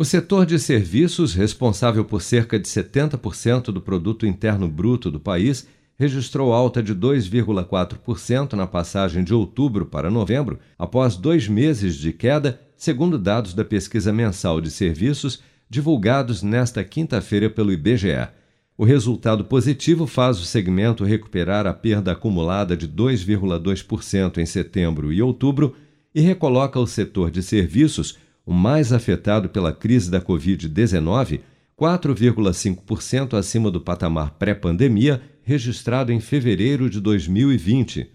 O setor de serviços, responsável por cerca de 70% do produto interno bruto do país, registrou alta de 2,4% na passagem de outubro para novembro, após dois meses de queda, segundo dados da pesquisa mensal de serviços divulgados nesta quinta-feira pelo IBGE. O resultado positivo faz o segmento recuperar a perda acumulada de 2,2% em setembro e outubro e recoloca o setor de serviços o mais afetado pela crise da Covid-19, 4,5% acima do patamar pré-pandemia registrado em fevereiro de 2020.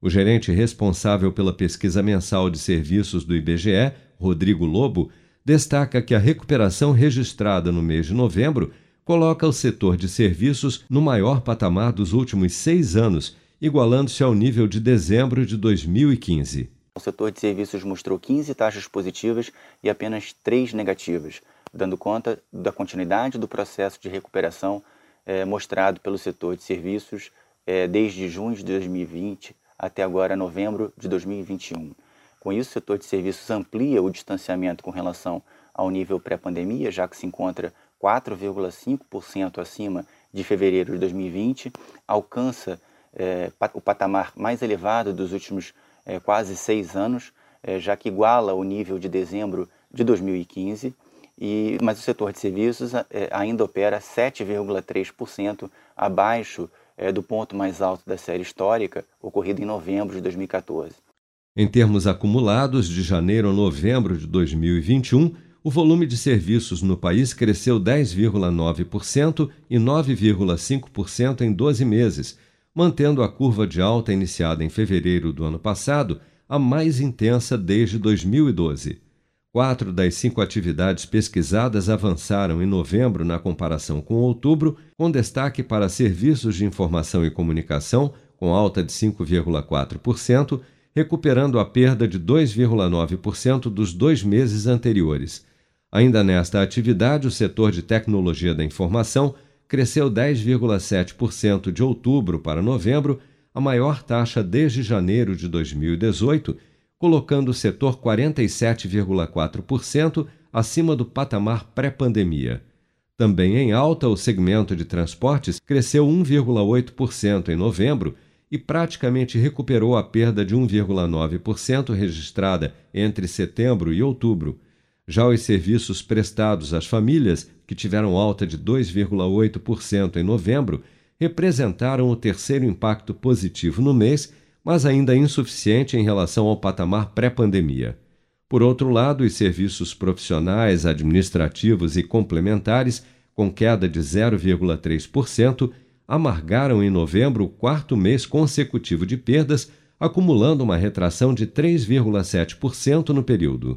O gerente responsável pela pesquisa mensal de serviços do IBGE, Rodrigo Lobo, destaca que a recuperação registrada no mês de novembro coloca o setor de serviços no maior patamar dos últimos seis anos, igualando-se ao nível de dezembro de 2015. O setor de serviços mostrou 15 taxas positivas e apenas 3 negativas, dando conta da continuidade do processo de recuperação é, mostrado pelo setor de serviços é, desde junho de 2020 até agora novembro de 2021. Com isso, o setor de serviços amplia o distanciamento com relação ao nível pré-pandemia, já que se encontra 4,5% acima de fevereiro de 2020, alcança é, o patamar mais elevado dos últimos é, quase seis anos, é, já que iguala o nível de dezembro de 2015, e, mas o setor de serviços é, ainda opera 7,3% abaixo é, do ponto mais alto da série histórica, ocorrido em novembro de 2014. Em termos acumulados, de janeiro a novembro de 2021, o volume de serviços no país cresceu 10,9% e 9,5% em 12 meses, mantendo a curva de alta iniciada em fevereiro do ano passado, a mais intensa desde 2012. Quatro das cinco atividades pesquisadas avançaram em novembro na comparação com outubro, com destaque para serviços de informação e comunicação, com alta de 5,4%, recuperando a perda de 2,9% dos dois meses anteriores. Ainda nesta atividade, o setor de tecnologia da informação cresceu 10,7% de outubro para novembro, a maior taxa desde janeiro de 2018, colocando o setor 47,4% acima do patamar pré-pandemia. Também em alta, o segmento de transportes cresceu 1,8% em novembro e praticamente recuperou a perda de 1,9% registrada entre setembro e outubro. Já os serviços prestados às famílias, que tiveram alta de 2,8% em novembro, representaram o terceiro impacto positivo no mês, mas ainda insuficiente em relação ao patamar pré-pandemia. Por outro lado, os serviços profissionais, administrativos e complementares, com queda de 0,3%, amargaram em novembro o quarto mês consecutivo de perdas, acumulando uma retração de 3,7% no período.